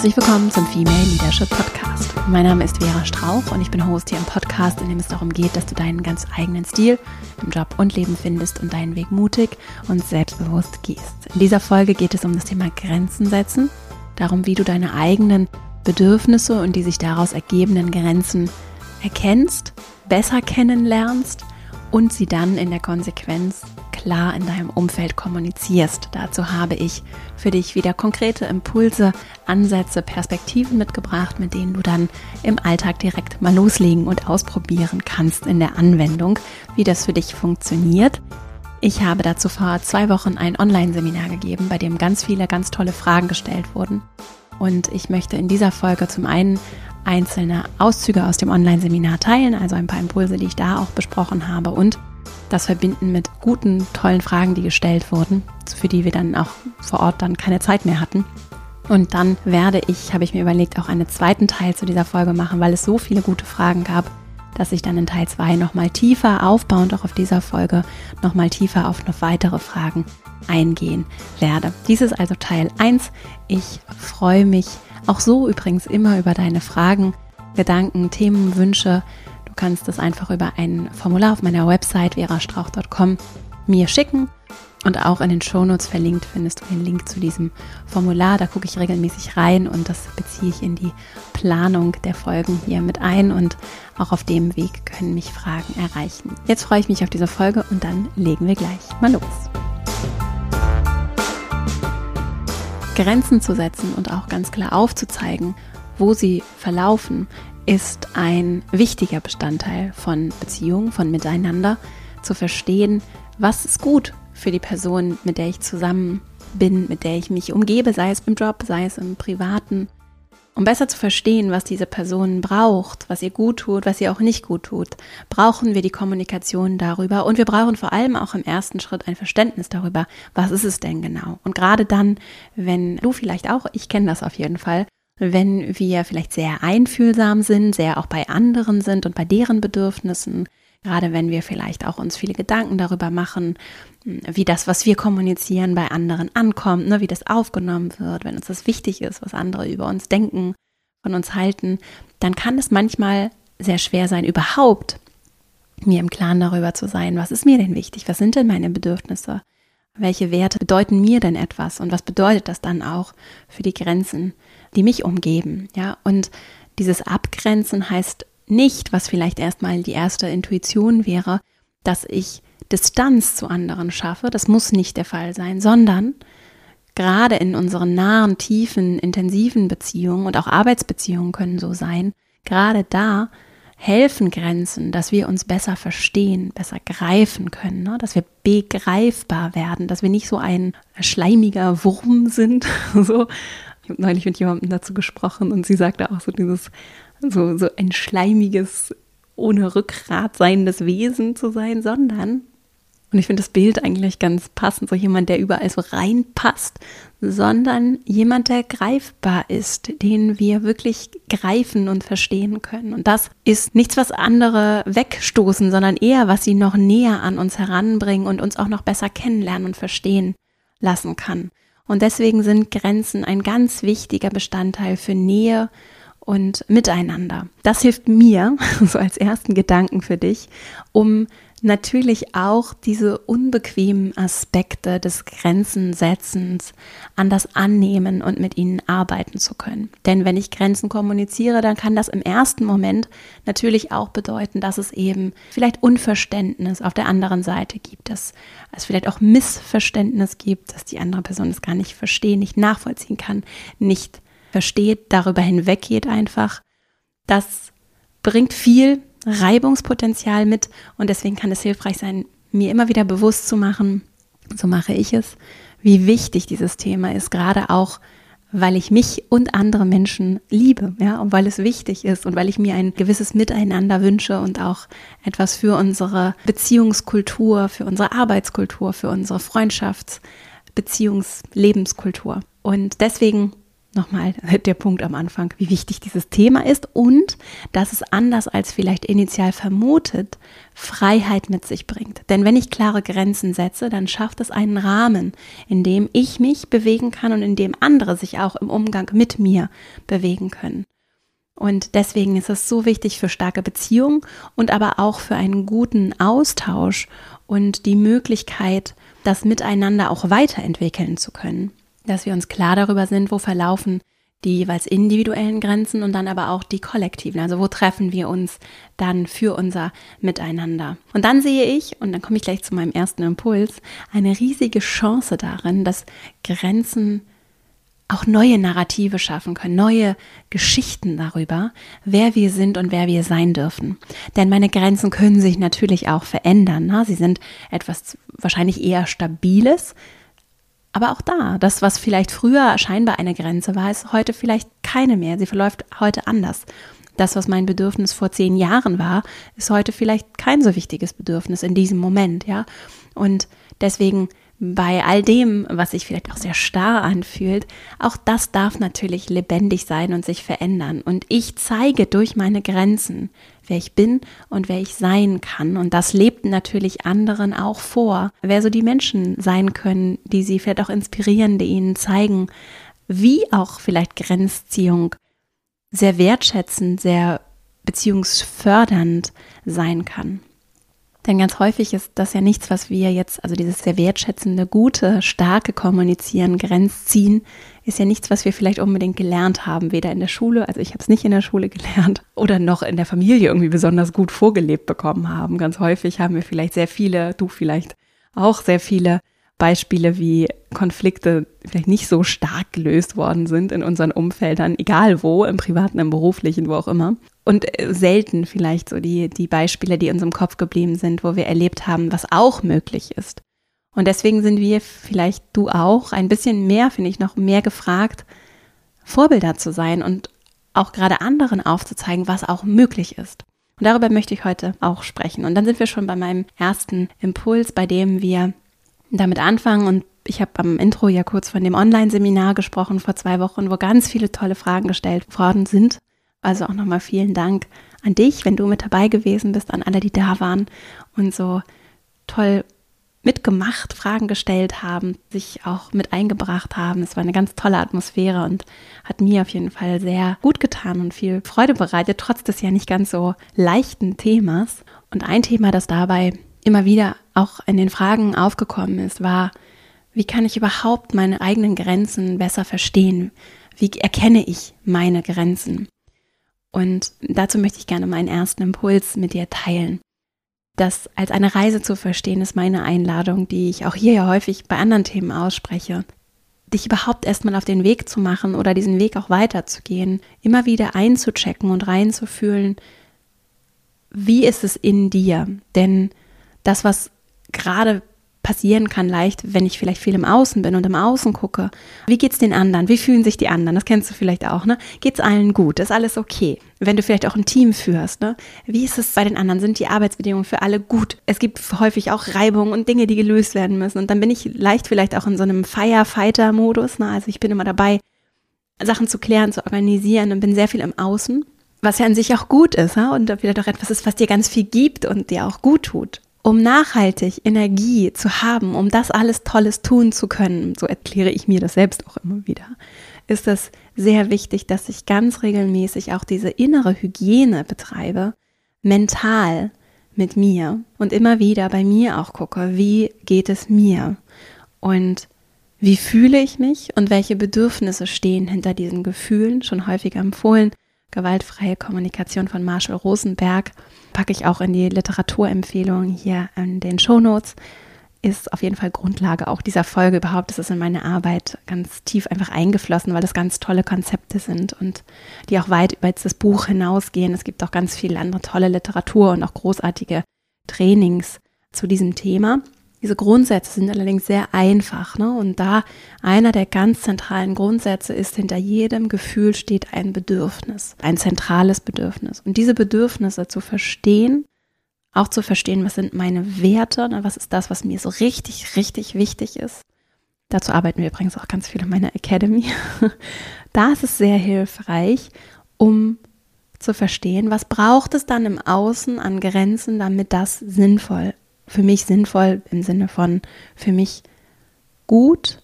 Herzlich willkommen zum Female Leadership Podcast. Mein Name ist Vera Strauch und ich bin Host hier im Podcast, in dem es darum geht, dass du deinen ganz eigenen Stil im Job und Leben findest und deinen Weg mutig und selbstbewusst gehst. In dieser Folge geht es um das Thema Grenzen setzen, darum, wie du deine eigenen Bedürfnisse und die sich daraus ergebenden Grenzen erkennst, besser kennenlernst und sie dann in der Konsequenz klar in deinem Umfeld kommunizierst. Dazu habe ich für dich wieder konkrete Impulse, Ansätze, Perspektiven mitgebracht, mit denen du dann im Alltag direkt mal loslegen und ausprobieren kannst in der Anwendung, wie das für dich funktioniert. Ich habe dazu vor zwei Wochen ein Online-Seminar gegeben, bei dem ganz viele ganz tolle Fragen gestellt wurden. Und ich möchte in dieser Folge zum einen einzelne Auszüge aus dem Online-Seminar teilen, also ein paar Impulse, die ich da auch besprochen habe und das verbinden mit guten, tollen Fragen, die gestellt wurden, für die wir dann auch vor Ort dann keine Zeit mehr hatten. Und dann werde ich, habe ich mir überlegt, auch einen zweiten Teil zu dieser Folge machen, weil es so viele gute Fragen gab, dass ich dann in Teil 2 nochmal tiefer aufbauend auch auf dieser Folge nochmal tiefer auf noch weitere Fragen eingehen werde. Dies ist also Teil 1. Ich freue mich auch so übrigens immer über deine Fragen, Gedanken, Themen, Wünsche. Du kannst das einfach über ein Formular auf meiner Website verastrauch.com mir schicken. Und auch in den Shownotes verlinkt findest du den Link zu diesem Formular. Da gucke ich regelmäßig rein und das beziehe ich in die Planung der Folgen hier mit ein. Und auch auf dem Weg können mich Fragen erreichen. Jetzt freue ich mich auf diese Folge und dann legen wir gleich mal los. Grenzen zu setzen und auch ganz klar aufzuzeigen, wo sie verlaufen, ist ein wichtiger Bestandteil von Beziehungen, von Miteinander, zu verstehen, was ist gut für die Person, mit der ich zusammen bin, mit der ich mich umgebe, sei es im Job, sei es im Privaten, um besser zu verstehen, was diese Person braucht, was ihr gut tut, was ihr auch nicht gut tut, brauchen wir die Kommunikation darüber und wir brauchen vor allem auch im ersten Schritt ein Verständnis darüber, was ist es denn genau. Und gerade dann, wenn du vielleicht auch, ich kenne das auf jeden Fall, wenn wir vielleicht sehr einfühlsam sind, sehr auch bei anderen sind und bei deren Bedürfnissen, gerade wenn wir vielleicht auch uns viele Gedanken darüber machen, wie das, was wir kommunizieren, bei anderen ankommt, ne, wie das aufgenommen wird, wenn uns das wichtig ist, was andere über uns denken, von uns halten, dann kann es manchmal sehr schwer sein, überhaupt mir im Klaren darüber zu sein, was ist mir denn wichtig, was sind denn meine Bedürfnisse, welche Werte bedeuten mir denn etwas? Und was bedeutet das dann auch für die Grenzen, die mich umgeben, ja, und dieses Abgrenzen heißt nicht, was vielleicht erstmal die erste Intuition wäre, dass ich Distanz zu anderen schaffe. Das muss nicht der Fall sein, sondern gerade in unseren nahen, tiefen, intensiven Beziehungen und auch Arbeitsbeziehungen können so sein, gerade da helfen Grenzen, dass wir uns besser verstehen, besser greifen können, ne? dass wir begreifbar werden, dass wir nicht so ein schleimiger Wurm sind. so. Ich habe neulich mit jemandem dazu gesprochen und sie sagte auch so dieses, so, so ein schleimiges, ohne Rückgrat seiendes Wesen zu sein, sondern und ich finde das Bild eigentlich ganz passend, so jemand, der überall so reinpasst, sondern jemand, der greifbar ist, den wir wirklich greifen und verstehen können. Und das ist nichts, was andere wegstoßen, sondern eher, was sie noch näher an uns heranbringen und uns auch noch besser kennenlernen und verstehen lassen kann. Und deswegen sind Grenzen ein ganz wichtiger Bestandteil für Nähe und Miteinander. Das hilft mir, so als ersten Gedanken für dich, um natürlich auch diese unbequemen Aspekte des Grenzensetzens an das annehmen und mit ihnen arbeiten zu können. Denn wenn ich Grenzen kommuniziere, dann kann das im ersten Moment natürlich auch bedeuten, dass es eben vielleicht Unverständnis auf der anderen Seite gibt, dass es vielleicht auch Missverständnis gibt, dass die andere Person es gar nicht verstehen, nicht nachvollziehen kann, nicht versteht, darüber hinweggeht einfach. Das bringt viel Reibungspotenzial mit und deswegen kann es hilfreich sein, mir immer wieder bewusst zu machen, so mache ich es, wie wichtig dieses Thema ist, gerade auch, weil ich mich und andere Menschen liebe, ja, und weil es wichtig ist und weil ich mir ein gewisses Miteinander wünsche und auch etwas für unsere Beziehungskultur, für unsere Arbeitskultur, für unsere Freundschafts-, Beziehungs-, Lebenskultur. Und deswegen nochmal der Punkt am Anfang, wie wichtig dieses Thema ist und dass es anders als vielleicht initial vermutet, Freiheit mit sich bringt. Denn wenn ich klare Grenzen setze, dann schafft es einen Rahmen, in dem ich mich bewegen kann und in dem andere sich auch im Umgang mit mir bewegen können. Und deswegen ist es so wichtig für starke Beziehungen und aber auch für einen guten Austausch und die Möglichkeit, das miteinander auch weiterentwickeln zu können dass wir uns klar darüber sind, wo verlaufen die jeweils individuellen Grenzen und dann aber auch die kollektiven. Also wo treffen wir uns dann für unser Miteinander. Und dann sehe ich, und dann komme ich gleich zu meinem ersten Impuls, eine riesige Chance darin, dass Grenzen auch neue Narrative schaffen können, neue Geschichten darüber, wer wir sind und wer wir sein dürfen. Denn meine Grenzen können sich natürlich auch verändern. Ne? Sie sind etwas wahrscheinlich eher Stabiles, aber auch da, das, was vielleicht früher scheinbar eine Grenze war, ist heute vielleicht keine mehr. Sie verläuft heute anders. Das, was mein Bedürfnis vor zehn Jahren war, ist heute vielleicht kein so wichtiges Bedürfnis in diesem Moment, ja. Und deswegen bei all dem, was sich vielleicht auch sehr starr anfühlt, auch das darf natürlich lebendig sein und sich verändern. Und ich zeige durch meine Grenzen, wer ich bin und wer ich sein kann. Und das lebt natürlich anderen auch vor. Wer so die Menschen sein können, die sie vielleicht auch inspirieren, die ihnen zeigen, wie auch vielleicht Grenzziehung sehr wertschätzend, sehr beziehungsfördernd sein kann. Denn ganz häufig ist das ja nichts, was wir jetzt, also dieses sehr wertschätzende, gute, starke Kommunizieren, Grenzziehen, ist ja nichts, was wir vielleicht unbedingt gelernt haben, weder in der Schule, also ich habe es nicht in der Schule gelernt, oder noch in der Familie irgendwie besonders gut vorgelebt bekommen haben. Ganz häufig haben wir vielleicht sehr viele, du vielleicht auch sehr viele Beispiele, wie Konflikte vielleicht nicht so stark gelöst worden sind in unseren Umfeldern, egal wo, im privaten, im beruflichen, wo auch immer. Und äh, selten vielleicht so die, die Beispiele, die uns im Kopf geblieben sind, wo wir erlebt haben, was auch möglich ist. Und deswegen sind wir vielleicht du auch ein bisschen mehr, finde ich, noch mehr gefragt, Vorbilder zu sein und auch gerade anderen aufzuzeigen, was auch möglich ist. Und darüber möchte ich heute auch sprechen. Und dann sind wir schon bei meinem ersten Impuls, bei dem wir damit anfangen. Und ich habe am Intro ja kurz von dem Online-Seminar gesprochen vor zwei Wochen, wo ganz viele tolle Fragen gestellt worden sind. Also auch nochmal vielen Dank an dich, wenn du mit dabei gewesen bist, an alle, die da waren und so toll mitgemacht, Fragen gestellt haben, sich auch mit eingebracht haben. Es war eine ganz tolle Atmosphäre und hat mir auf jeden Fall sehr gut getan und viel Freude bereitet, trotz des ja nicht ganz so leichten Themas. Und ein Thema, das dabei immer wieder auch in den Fragen aufgekommen ist, war, wie kann ich überhaupt meine eigenen Grenzen besser verstehen? Wie erkenne ich meine Grenzen? Und dazu möchte ich gerne meinen ersten Impuls mit dir teilen. Das als eine Reise zu verstehen, ist meine Einladung, die ich auch hier ja häufig bei anderen Themen ausspreche. Dich überhaupt erstmal auf den Weg zu machen oder diesen Weg auch weiterzugehen, immer wieder einzuchecken und reinzufühlen, wie ist es in dir? Denn das, was gerade passieren kann leicht, wenn ich vielleicht viel im Außen bin und im Außen gucke. Wie geht's den anderen? Wie fühlen sich die anderen? Das kennst du vielleicht auch, ne? Geht's allen gut? Ist alles okay? Wenn du vielleicht auch ein Team führst, ne? Wie ist es bei den anderen? Sind die Arbeitsbedingungen für alle gut? Es gibt häufig auch Reibungen und Dinge, die gelöst werden müssen. Und dann bin ich leicht vielleicht auch in so einem Firefighter-Modus, ne? Also ich bin immer dabei, Sachen zu klären, zu organisieren und bin sehr viel im Außen. Was ja an sich auch gut ist, ne? und vielleicht auch etwas ist, was dir ganz viel gibt und dir auch gut tut um nachhaltig Energie zu haben, um das alles Tolles tun zu können, so erkläre ich mir das selbst auch immer wieder, ist es sehr wichtig, dass ich ganz regelmäßig auch diese innere Hygiene betreibe, mental mit mir und immer wieder bei mir auch gucke, wie geht es mir und wie fühle ich mich und welche Bedürfnisse stehen hinter diesen Gefühlen, schon häufiger empfohlen, gewaltfreie Kommunikation von Marshall Rosenberg packe ich auch in die Literaturempfehlung hier in den Shownotes. Ist auf jeden Fall Grundlage auch dieser Folge überhaupt. Das ist in meine Arbeit ganz tief einfach eingeflossen, weil das ganz tolle Konzepte sind und die auch weit über das Buch hinausgehen. Es gibt auch ganz viel andere tolle Literatur und auch großartige Trainings zu diesem Thema. Diese Grundsätze sind allerdings sehr einfach. Ne? Und da einer der ganz zentralen Grundsätze ist, hinter jedem Gefühl steht ein Bedürfnis, ein zentrales Bedürfnis. Und diese Bedürfnisse zu verstehen, auch zu verstehen, was sind meine Werte, ne? was ist das, was mir so richtig, richtig wichtig ist. Dazu arbeiten wir übrigens auch ganz viel in meiner Academy. Da ist es sehr hilfreich, um zu verstehen, was braucht es dann im Außen an Grenzen, damit das sinnvoll, für mich sinnvoll im Sinne von für mich gut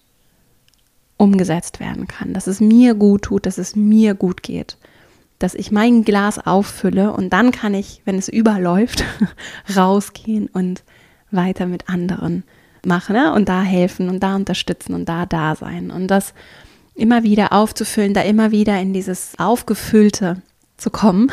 umgesetzt werden kann, dass es mir gut tut, dass es mir gut geht, dass ich mein Glas auffülle und dann kann ich, wenn es überläuft, rausgehen und weiter mit anderen machen ne? und da helfen und da unterstützen und da da sein. Und das immer wieder aufzufüllen, da immer wieder in dieses aufgefüllte zu kommen,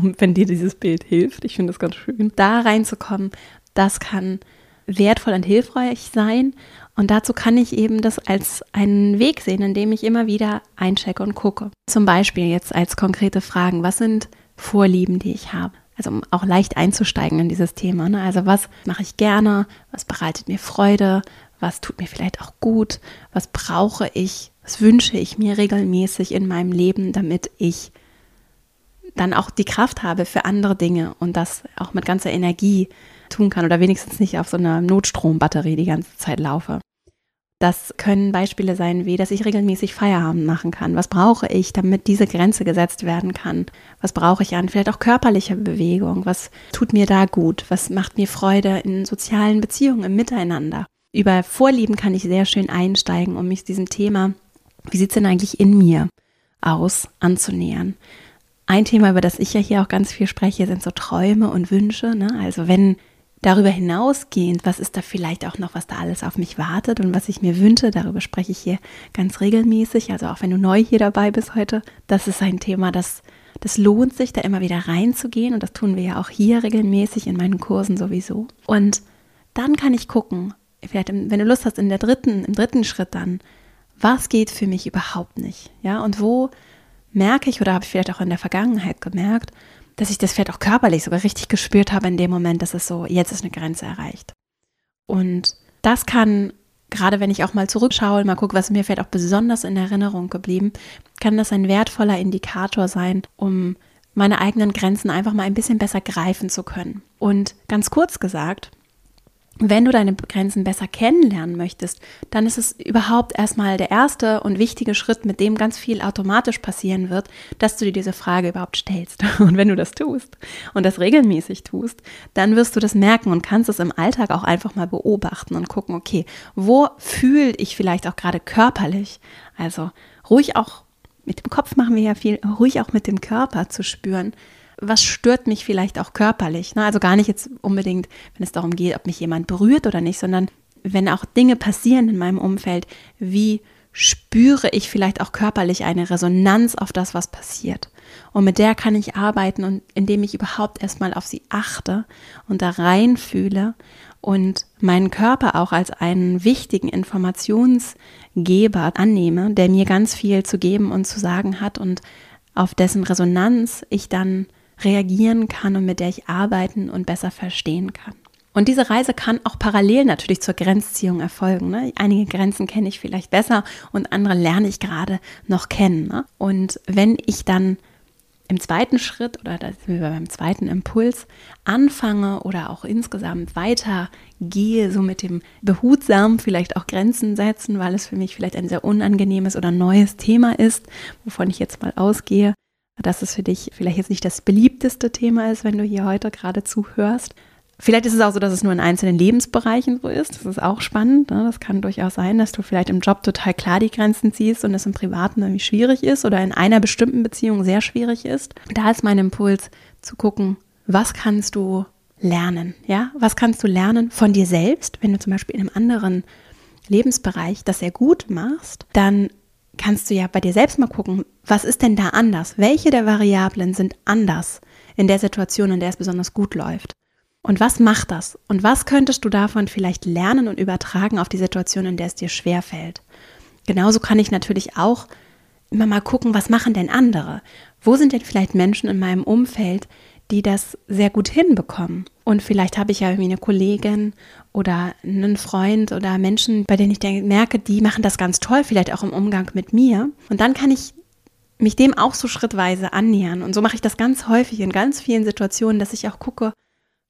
und wenn dir dieses Bild hilft, ich finde das ganz schön, da reinzukommen, das kann wertvoll und hilfreich sein und dazu kann ich eben das als einen Weg sehen, indem ich immer wieder einchecke und gucke. Zum Beispiel jetzt als konkrete Fragen, was sind Vorlieben, die ich habe? Also um auch leicht einzusteigen in dieses Thema. Ne? Also was mache ich gerne? Was bereitet mir Freude? Was tut mir vielleicht auch gut? Was brauche ich? Was wünsche ich mir regelmäßig in meinem Leben, damit ich dann auch die Kraft habe für andere Dinge und das auch mit ganzer Energie tun kann oder wenigstens nicht auf so einer Notstrombatterie die ganze Zeit laufe. Das können Beispiele sein, wie dass ich regelmäßig Feierabend machen kann. Was brauche ich, damit diese Grenze gesetzt werden kann? Was brauche ich an vielleicht auch körperlicher Bewegung? Was tut mir da gut? Was macht mir Freude in sozialen Beziehungen, im Miteinander? Über Vorlieben kann ich sehr schön einsteigen, um mich diesem Thema, wie sieht es denn eigentlich in mir aus, anzunähern. Ein Thema, über das ich ja hier auch ganz viel spreche, sind so Träume und Wünsche. Ne? Also wenn Darüber hinausgehend, was ist da vielleicht auch noch, was da alles auf mich wartet und was ich mir wünsche, darüber spreche ich hier ganz regelmäßig. Also auch wenn du neu hier dabei bist heute, das ist ein Thema, das, das lohnt sich, da immer wieder reinzugehen und das tun wir ja auch hier regelmäßig in meinen Kursen sowieso. Und dann kann ich gucken, vielleicht wenn du Lust hast, in der dritten, im dritten Schritt dann, was geht für mich überhaupt nicht? Ja, und wo merke ich oder habe ich vielleicht auch in der Vergangenheit gemerkt, dass ich das vielleicht auch körperlich sogar richtig gespürt habe in dem Moment, dass es so, jetzt ist eine Grenze erreicht. Und das kann, gerade wenn ich auch mal zurückschaue, mal gucke, was mir vielleicht auch besonders in Erinnerung geblieben, kann das ein wertvoller Indikator sein, um meine eigenen Grenzen einfach mal ein bisschen besser greifen zu können. Und ganz kurz gesagt, wenn du deine Grenzen besser kennenlernen möchtest, dann ist es überhaupt erstmal der erste und wichtige Schritt, mit dem ganz viel automatisch passieren wird, dass du dir diese Frage überhaupt stellst. Und wenn du das tust und das regelmäßig tust, dann wirst du das merken und kannst es im Alltag auch einfach mal beobachten und gucken, okay, wo fühle ich vielleicht auch gerade körperlich? Also ruhig auch mit dem Kopf machen wir ja viel, ruhig auch mit dem Körper zu spüren was stört mich vielleicht auch körperlich. Ne? Also gar nicht jetzt unbedingt, wenn es darum geht, ob mich jemand berührt oder nicht, sondern wenn auch Dinge passieren in meinem Umfeld, wie spüre ich vielleicht auch körperlich eine Resonanz auf das, was passiert. Und mit der kann ich arbeiten und indem ich überhaupt erstmal auf sie achte und da reinfühle und meinen Körper auch als einen wichtigen Informationsgeber annehme, der mir ganz viel zu geben und zu sagen hat und auf dessen Resonanz ich dann reagieren kann und mit der ich arbeiten und besser verstehen kann. Und diese Reise kann auch parallel natürlich zur Grenzziehung erfolgen. Ne? Einige Grenzen kenne ich vielleicht besser und andere lerne ich gerade noch kennen. Ne? Und wenn ich dann im zweiten Schritt oder da sind wir beim zweiten Impuls anfange oder auch insgesamt weiter gehe, so mit dem behutsamen vielleicht auch Grenzen setzen, weil es für mich vielleicht ein sehr unangenehmes oder neues Thema ist, wovon ich jetzt mal ausgehe, dass es für dich vielleicht jetzt nicht das beliebteste Thema ist, wenn du hier heute gerade zuhörst. Vielleicht ist es auch so, dass es nur in einzelnen Lebensbereichen so ist. Das ist auch spannend. Ne? Das kann durchaus sein, dass du vielleicht im Job total klar die Grenzen ziehst und es im Privaten irgendwie schwierig ist oder in einer bestimmten Beziehung sehr schwierig ist. Da ist mein Impuls zu gucken, was kannst du lernen? Ja, was kannst du lernen von dir selbst, wenn du zum Beispiel in einem anderen Lebensbereich das sehr gut machst, dann kannst du ja bei dir selbst mal gucken, was ist denn da anders? Welche der Variablen sind anders in der Situation, in der es besonders gut läuft? Und was macht das? Und was könntest du davon vielleicht lernen und übertragen auf die Situation, in der es dir schwer fällt? Genauso kann ich natürlich auch immer mal gucken, was machen denn andere? Wo sind denn vielleicht Menschen in meinem Umfeld, die das sehr gut hinbekommen. Und vielleicht habe ich ja irgendwie eine Kollegin oder einen Freund oder Menschen, bei denen ich merke, die machen das ganz toll, vielleicht auch im Umgang mit mir. Und dann kann ich mich dem auch so schrittweise annähern. Und so mache ich das ganz häufig in ganz vielen Situationen, dass ich auch gucke,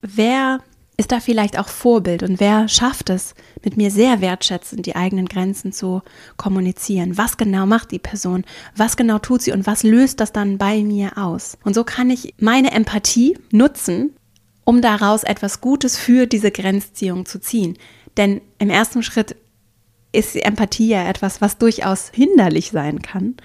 wer ist da vielleicht auch Vorbild und wer schafft es, mit mir sehr wertschätzend die eigenen Grenzen zu kommunizieren? Was genau macht die Person? Was genau tut sie und was löst das dann bei mir aus? Und so kann ich meine Empathie nutzen, um daraus etwas Gutes für diese Grenzziehung zu ziehen. Denn im ersten Schritt ist Empathie ja etwas, was durchaus hinderlich sein kann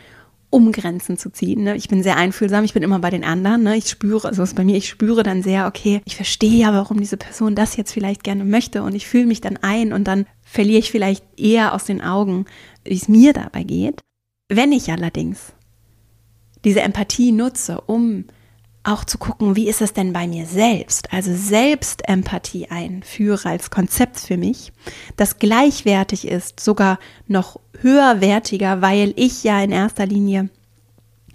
um Grenzen zu ziehen. Ne? Ich bin sehr einfühlsam, ich bin immer bei den anderen. Ne? Ich spüre, also ist bei mir, ich spüre dann sehr, okay, ich verstehe ja, warum diese Person das jetzt vielleicht gerne möchte und ich fühle mich dann ein und dann verliere ich vielleicht eher aus den Augen, wie es mir dabei geht. Wenn ich allerdings diese Empathie nutze, um auch zu gucken, wie ist es denn bei mir selbst? Also Selbstempathie einführe als Konzept für mich, das gleichwertig ist, sogar noch höherwertiger, weil ich ja in erster Linie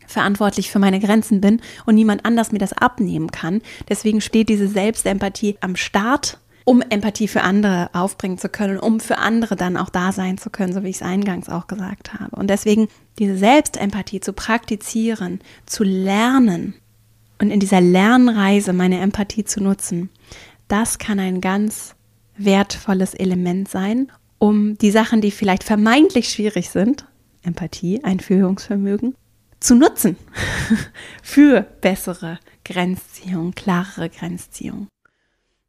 verantwortlich für meine Grenzen bin und niemand anders mir das abnehmen kann. Deswegen steht diese Selbstempathie am Start, um Empathie für andere aufbringen zu können, um für andere dann auch da sein zu können, so wie ich es eingangs auch gesagt habe. Und deswegen diese Selbstempathie zu praktizieren, zu lernen, und in dieser Lernreise meine Empathie zu nutzen, das kann ein ganz wertvolles Element sein, um die Sachen, die vielleicht vermeintlich schwierig sind, Empathie, Einführungsvermögen, zu nutzen für bessere Grenzziehung, klarere Grenzziehung.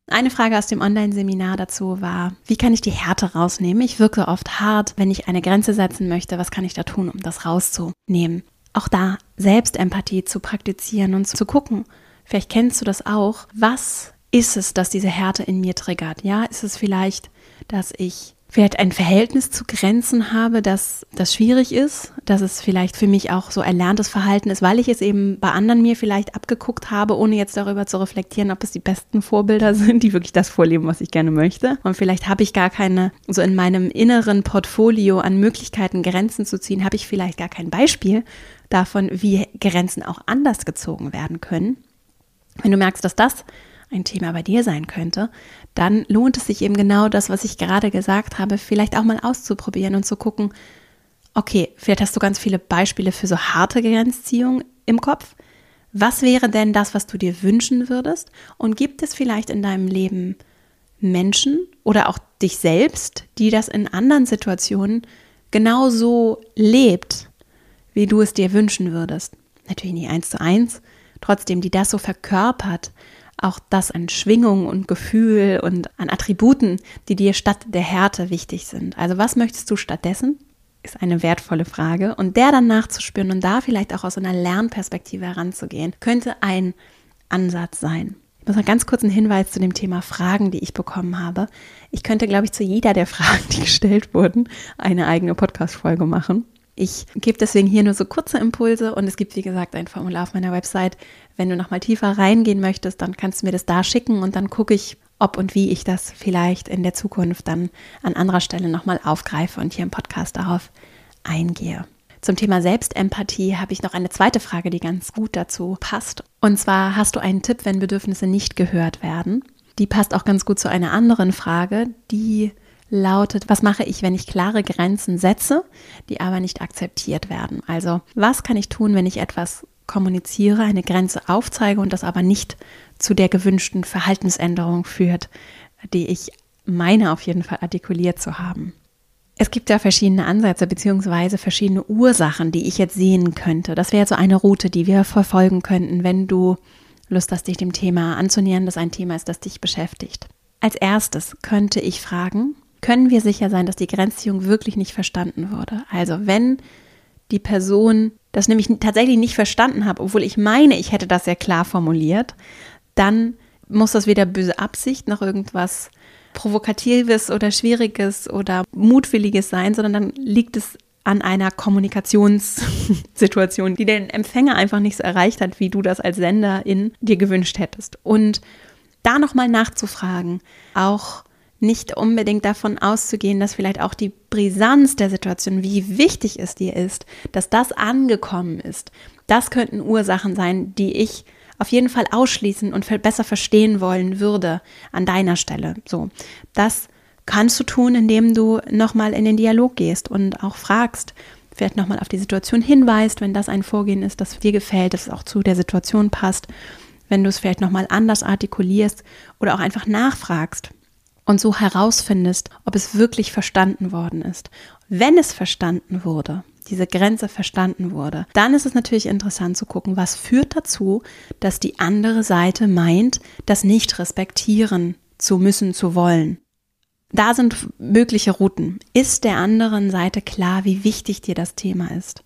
Eine Frage aus dem Online-Seminar dazu war, wie kann ich die Härte rausnehmen? Ich wirke oft hart, wenn ich eine Grenze setzen möchte. Was kann ich da tun, um das rauszunehmen? Auch da Selbstempathie zu praktizieren und zu gucken, vielleicht kennst du das auch, was ist es, dass diese Härte in mir triggert? Ja, ist es vielleicht, dass ich vielleicht ein Verhältnis zu Grenzen habe, dass das schwierig ist, dass es vielleicht für mich auch so erlerntes Verhalten ist, weil ich es eben bei anderen mir vielleicht abgeguckt habe, ohne jetzt darüber zu reflektieren, ob es die besten Vorbilder sind, die wirklich das vorleben, was ich gerne möchte. Und vielleicht habe ich gar keine, so in meinem inneren Portfolio an Möglichkeiten, Grenzen zu ziehen, habe ich vielleicht gar kein Beispiel davon, wie Grenzen auch anders gezogen werden können. Wenn du merkst, dass das ein Thema bei dir sein könnte, dann lohnt es sich eben genau das, was ich gerade gesagt habe, vielleicht auch mal auszuprobieren und zu gucken, okay, vielleicht hast du ganz viele Beispiele für so harte Grenzziehung im Kopf. Was wäre denn das, was du dir wünschen würdest? Und gibt es vielleicht in deinem Leben Menschen oder auch dich selbst, die das in anderen Situationen genauso lebt, wie du es dir wünschen würdest. Natürlich nicht eins zu eins, trotzdem, die das so verkörpert, auch das an Schwingung und Gefühl und an Attributen, die dir statt der Härte wichtig sind. Also was möchtest du stattdessen? Ist eine wertvolle Frage. Und der dann nachzuspüren und da vielleicht auch aus einer Lernperspektive heranzugehen, könnte ein Ansatz sein. Ich muss noch ganz kurz einen Hinweis zu dem Thema Fragen, die ich bekommen habe. Ich könnte, glaube ich, zu jeder der Fragen, die gestellt wurden, eine eigene Podcast-Folge machen. Ich gebe deswegen hier nur so kurze Impulse und es gibt, wie gesagt, ein Formular auf meiner Website. Wenn du nochmal tiefer reingehen möchtest, dann kannst du mir das da schicken und dann gucke ich, ob und wie ich das vielleicht in der Zukunft dann an anderer Stelle nochmal aufgreife und hier im Podcast darauf eingehe. Zum Thema Selbstempathie habe ich noch eine zweite Frage, die ganz gut dazu passt. Und zwar hast du einen Tipp, wenn Bedürfnisse nicht gehört werden? Die passt auch ganz gut zu einer anderen Frage, die lautet, was mache ich, wenn ich klare Grenzen setze, die aber nicht akzeptiert werden? Also, was kann ich tun, wenn ich etwas kommuniziere, eine Grenze aufzeige und das aber nicht zu der gewünschten Verhaltensänderung führt, die ich meine auf jeden Fall artikuliert zu haben? Es gibt ja verschiedene Ansätze beziehungsweise verschiedene Ursachen, die ich jetzt sehen könnte. Das wäre so eine Route, die wir verfolgen könnten, wenn du Lust hast, dich dem Thema anzunähern, das ein Thema ist, das dich beschäftigt. Als erstes könnte ich fragen, können wir sicher sein, dass die Grenzziehung wirklich nicht verstanden wurde. Also wenn die Person das nämlich tatsächlich nicht verstanden hat, obwohl ich meine, ich hätte das sehr klar formuliert, dann muss das weder böse Absicht noch irgendwas Provokatives oder Schwieriges oder Mutwilliges sein, sondern dann liegt es an einer Kommunikationssituation, die den Empfänger einfach nicht so erreicht hat, wie du das als Senderin dir gewünscht hättest. Und da nochmal nachzufragen, auch nicht unbedingt davon auszugehen, dass vielleicht auch die Brisanz der Situation, wie wichtig es dir ist, dass das angekommen ist. Das könnten Ursachen sein, die ich auf jeden Fall ausschließen und besser verstehen wollen würde an deiner Stelle. So, das kannst du tun, indem du nochmal in den Dialog gehst und auch fragst, vielleicht nochmal auf die Situation hinweist, wenn das ein Vorgehen ist, das dir gefällt, das auch zu der Situation passt wenn du es vielleicht nochmal anders artikulierst oder auch einfach nachfragst und so herausfindest, ob es wirklich verstanden worden ist. Wenn es verstanden wurde, diese Grenze verstanden wurde, dann ist es natürlich interessant zu gucken, was führt dazu, dass die andere Seite meint, das nicht respektieren zu müssen, zu wollen. Da sind mögliche Routen. Ist der anderen Seite klar, wie wichtig dir das Thema ist?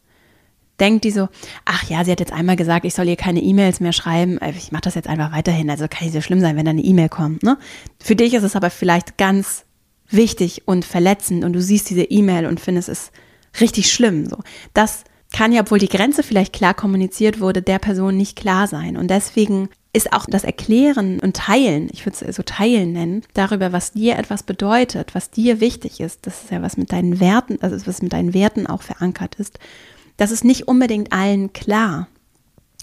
Denkt die so, ach ja, sie hat jetzt einmal gesagt, ich soll ihr keine E-Mails mehr schreiben. Äh, ich mache das jetzt einfach weiterhin. Also kann nicht so schlimm sein, wenn da eine E-Mail kommt. Ne? Für dich ist es aber vielleicht ganz wichtig und verletzend und du siehst diese E-Mail und findest es richtig schlimm. So. Das kann ja, obwohl die Grenze vielleicht klar kommuniziert wurde, der Person nicht klar sein. Und deswegen ist auch das Erklären und Teilen, ich würde es so Teilen nennen, darüber, was dir etwas bedeutet, was dir wichtig ist, das ist ja was mit deinen Werten, also was mit deinen Werten auch verankert ist, das ist nicht unbedingt allen klar.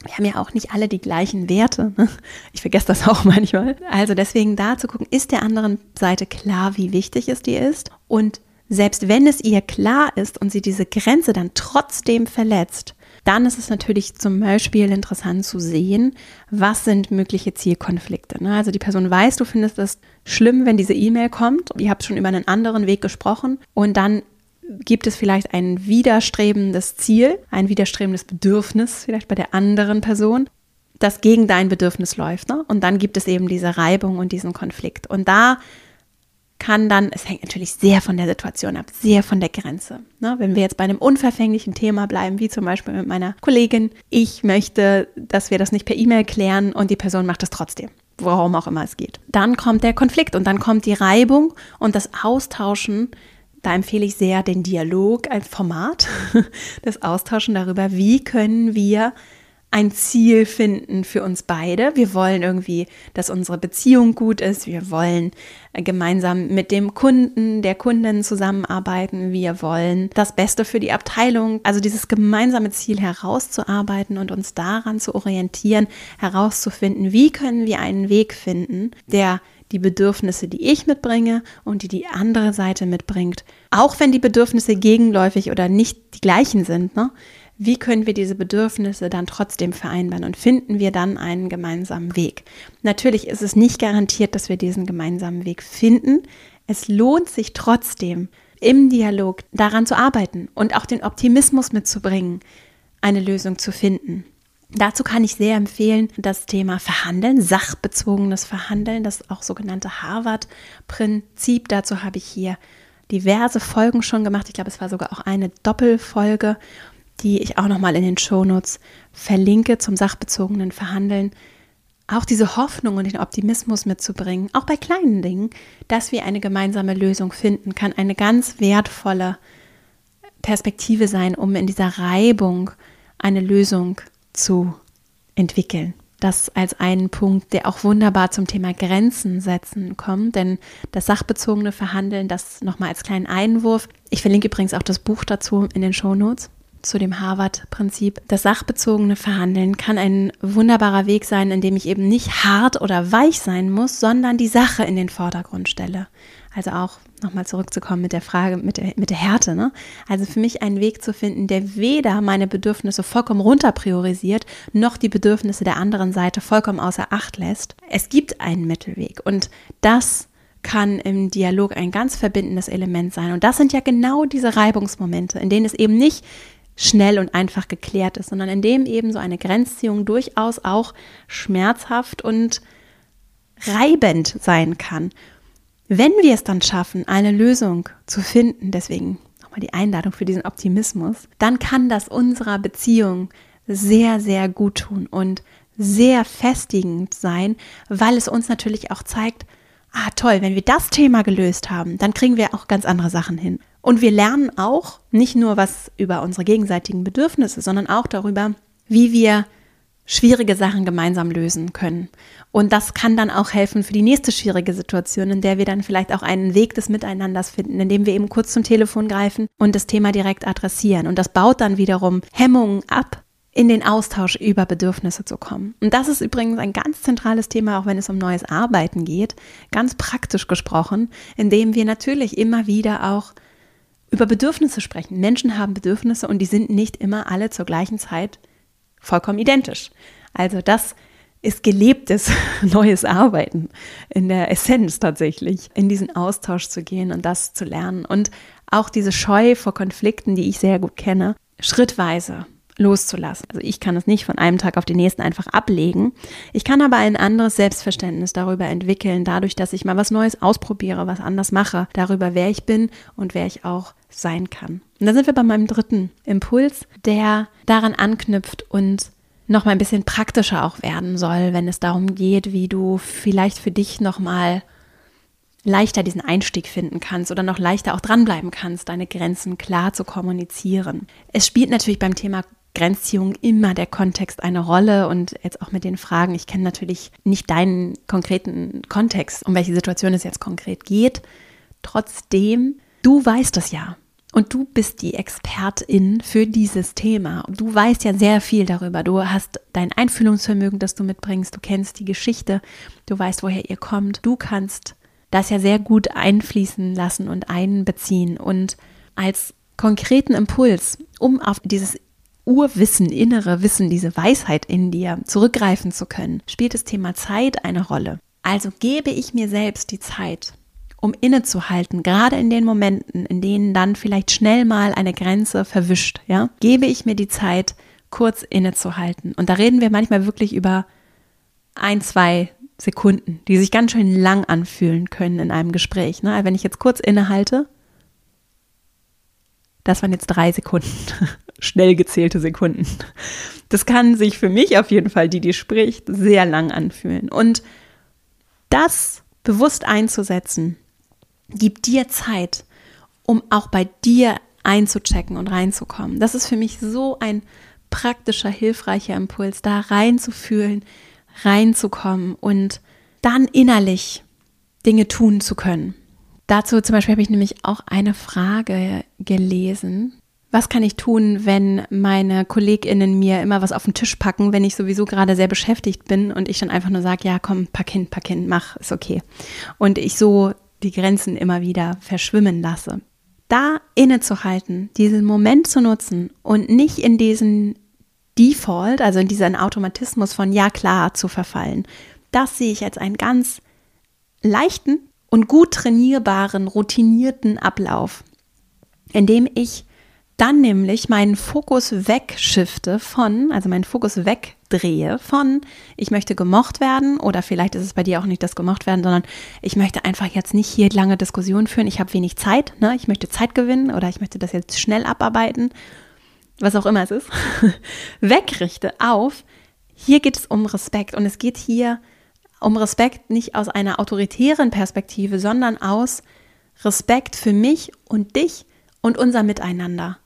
Wir haben ja auch nicht alle die gleichen Werte. Ne? Ich vergesse das auch manchmal. Also deswegen da zu gucken, ist der anderen Seite klar, wie wichtig es dir ist? Und selbst wenn es ihr klar ist und sie diese Grenze dann trotzdem verletzt, dann ist es natürlich zum Beispiel interessant zu sehen, was sind mögliche Zielkonflikte. Ne? Also die Person weiß, du findest es schlimm, wenn diese E-Mail kommt. Ihr habt schon über einen anderen Weg gesprochen und dann gibt es vielleicht ein widerstrebendes Ziel, ein widerstrebendes Bedürfnis vielleicht bei der anderen Person, das gegen dein Bedürfnis läuft. Ne? Und dann gibt es eben diese Reibung und diesen Konflikt. Und da kann dann, es hängt natürlich sehr von der Situation ab, sehr von der Grenze. Ne? Wenn wir jetzt bei einem unverfänglichen Thema bleiben, wie zum Beispiel mit meiner Kollegin, ich möchte, dass wir das nicht per E-Mail klären und die Person macht es trotzdem warum auch immer es geht. Dann kommt der Konflikt und dann kommt die Reibung und das Austauschen da empfehle ich sehr den Dialog als Format, das Austauschen darüber, wie können wir ein Ziel finden für uns beide. Wir wollen irgendwie, dass unsere Beziehung gut ist. Wir wollen äh, gemeinsam mit dem Kunden, der Kundin zusammenarbeiten. Wir wollen das Beste für die Abteilung. Also dieses gemeinsame Ziel herauszuarbeiten und uns daran zu orientieren, herauszufinden, wie können wir einen Weg finden, der die Bedürfnisse, die ich mitbringe und die die andere Seite mitbringt, auch wenn die Bedürfnisse gegenläufig oder nicht die gleichen sind, ne? wie können wir diese Bedürfnisse dann trotzdem vereinbaren und finden wir dann einen gemeinsamen Weg? Natürlich ist es nicht garantiert, dass wir diesen gemeinsamen Weg finden. Es lohnt sich trotzdem, im Dialog daran zu arbeiten und auch den Optimismus mitzubringen, eine Lösung zu finden. Dazu kann ich sehr empfehlen das Thema Verhandeln, sachbezogenes Verhandeln, das auch sogenannte Harvard-Prinzip. Dazu habe ich hier diverse Folgen schon gemacht. Ich glaube, es war sogar auch eine Doppelfolge, die ich auch nochmal in den Shownotes verlinke zum sachbezogenen Verhandeln. Auch diese Hoffnung und den Optimismus mitzubringen, auch bei kleinen Dingen, dass wir eine gemeinsame Lösung finden, kann eine ganz wertvolle Perspektive sein, um in dieser Reibung eine Lösung zu zu entwickeln. Das als einen Punkt, der auch wunderbar zum Thema Grenzen setzen kommt, denn das sachbezogene Verhandeln, das nochmal als kleinen Einwurf. Ich verlinke übrigens auch das Buch dazu in den Show Notes zu dem Harvard-Prinzip. Das sachbezogene Verhandeln kann ein wunderbarer Weg sein, in dem ich eben nicht hart oder weich sein muss, sondern die Sache in den Vordergrund stelle. Also auch nochmal zurückzukommen mit der Frage, mit der, mit der Härte. Ne? Also für mich einen Weg zu finden, der weder meine Bedürfnisse vollkommen runter priorisiert, noch die Bedürfnisse der anderen Seite vollkommen außer Acht lässt. Es gibt einen Mittelweg und das kann im Dialog ein ganz verbindendes Element sein. Und das sind ja genau diese Reibungsmomente, in denen es eben nicht schnell und einfach geklärt ist, sondern in dem eben so eine Grenzziehung durchaus auch schmerzhaft und reibend sein kann. Wenn wir es dann schaffen, eine Lösung zu finden, deswegen nochmal die Einladung für diesen Optimismus, dann kann das unserer Beziehung sehr, sehr gut tun und sehr festigend sein, weil es uns natürlich auch zeigt, ah toll, wenn wir das Thema gelöst haben, dann kriegen wir auch ganz andere Sachen hin. Und wir lernen auch nicht nur was über unsere gegenseitigen Bedürfnisse, sondern auch darüber, wie wir schwierige Sachen gemeinsam lösen können. Und das kann dann auch helfen für die nächste schwierige Situation, in der wir dann vielleicht auch einen Weg des Miteinanders finden, indem wir eben kurz zum Telefon greifen und das Thema direkt adressieren. Und das baut dann wiederum Hemmungen ab, in den Austausch über Bedürfnisse zu kommen. Und das ist übrigens ein ganz zentrales Thema, auch wenn es um neues Arbeiten geht, ganz praktisch gesprochen, indem wir natürlich immer wieder auch über Bedürfnisse sprechen. Menschen haben Bedürfnisse und die sind nicht immer alle zur gleichen Zeit vollkommen identisch. Also das ist gelebtes neues Arbeiten in der Essenz tatsächlich, in diesen Austausch zu gehen und das zu lernen. Und auch diese Scheu vor Konflikten, die ich sehr gut kenne, schrittweise loszulassen. Also ich kann es nicht von einem Tag auf den nächsten einfach ablegen. Ich kann aber ein anderes Selbstverständnis darüber entwickeln, dadurch, dass ich mal was Neues ausprobiere, was anders mache, darüber, wer ich bin und wer ich auch sein kann. Und da sind wir bei meinem dritten Impuls, der daran anknüpft und noch mal ein bisschen praktischer auch werden soll, wenn es darum geht, wie du vielleicht für dich noch mal leichter diesen Einstieg finden kannst oder noch leichter auch dranbleiben kannst, deine Grenzen klar zu kommunizieren. Es spielt natürlich beim Thema Grenzziehung immer der Kontext eine Rolle und jetzt auch mit den Fragen, ich kenne natürlich nicht deinen konkreten Kontext, um welche Situation es jetzt konkret geht. Trotzdem, du weißt es ja. Und du bist die Expertin für dieses Thema. Du weißt ja sehr viel darüber. Du hast dein Einfühlungsvermögen, das du mitbringst. Du kennst die Geschichte. Du weißt, woher ihr kommt. Du kannst das ja sehr gut einfließen lassen und einbeziehen. Und als konkreten Impuls, um auf dieses Urwissen, innere Wissen, diese Weisheit in dir zurückgreifen zu können, spielt das Thema Zeit eine Rolle. Also gebe ich mir selbst die Zeit, um innezuhalten, gerade in den Momenten, in denen dann vielleicht schnell mal eine Grenze verwischt, ja, gebe ich mir die Zeit, kurz innezuhalten. Und da reden wir manchmal wirklich über ein, zwei Sekunden, die sich ganz schön lang anfühlen können in einem Gespräch. Ne? Wenn ich jetzt kurz innehalte, das waren jetzt drei Sekunden, schnell gezählte Sekunden. Das kann sich für mich auf jeden Fall, die die spricht, sehr lang anfühlen. Und das bewusst einzusetzen, gibt dir Zeit, um auch bei dir einzuchecken und reinzukommen. Das ist für mich so ein praktischer, hilfreicher Impuls, da reinzufühlen, reinzukommen und dann innerlich Dinge tun zu können. Dazu zum Beispiel habe ich nämlich auch eine Frage gelesen. Was kann ich tun, wenn meine KollegInnen mir immer was auf den Tisch packen, wenn ich sowieso gerade sehr beschäftigt bin und ich dann einfach nur sage, ja, komm, pack hin, pack hin, mach, ist okay. Und ich so die Grenzen immer wieder verschwimmen lasse. Da innezuhalten, diesen Moment zu nutzen und nicht in diesen Default, also in diesen Automatismus von ja klar zu verfallen, das sehe ich als einen ganz leichten und gut trainierbaren, routinierten Ablauf, in dem ich dann nämlich meinen Fokus wegschifte von, also meinen Fokus wegdrehe von, ich möchte gemocht werden oder vielleicht ist es bei dir auch nicht das gemocht werden, sondern ich möchte einfach jetzt nicht hier lange Diskussionen führen, ich habe wenig Zeit, ne? ich möchte Zeit gewinnen oder ich möchte das jetzt schnell abarbeiten, was auch immer es ist, wegrichte auf, hier geht es um Respekt und es geht hier um Respekt nicht aus einer autoritären Perspektive, sondern aus Respekt für mich und dich und unser Miteinander.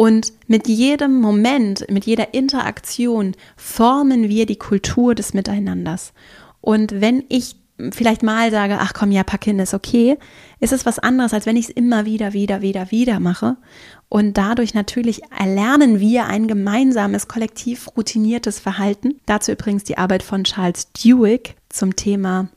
Und mit jedem Moment, mit jeder Interaktion formen wir die Kultur des Miteinanders. Und wenn ich vielleicht mal sage, ach komm, ja, pack hin, ist okay, ist es was anderes, als wenn ich es immer wieder, wieder, wieder, wieder mache. Und dadurch natürlich erlernen wir ein gemeinsames, kollektiv routiniertes Verhalten. Dazu übrigens die Arbeit von Charles Duhigg zum Thema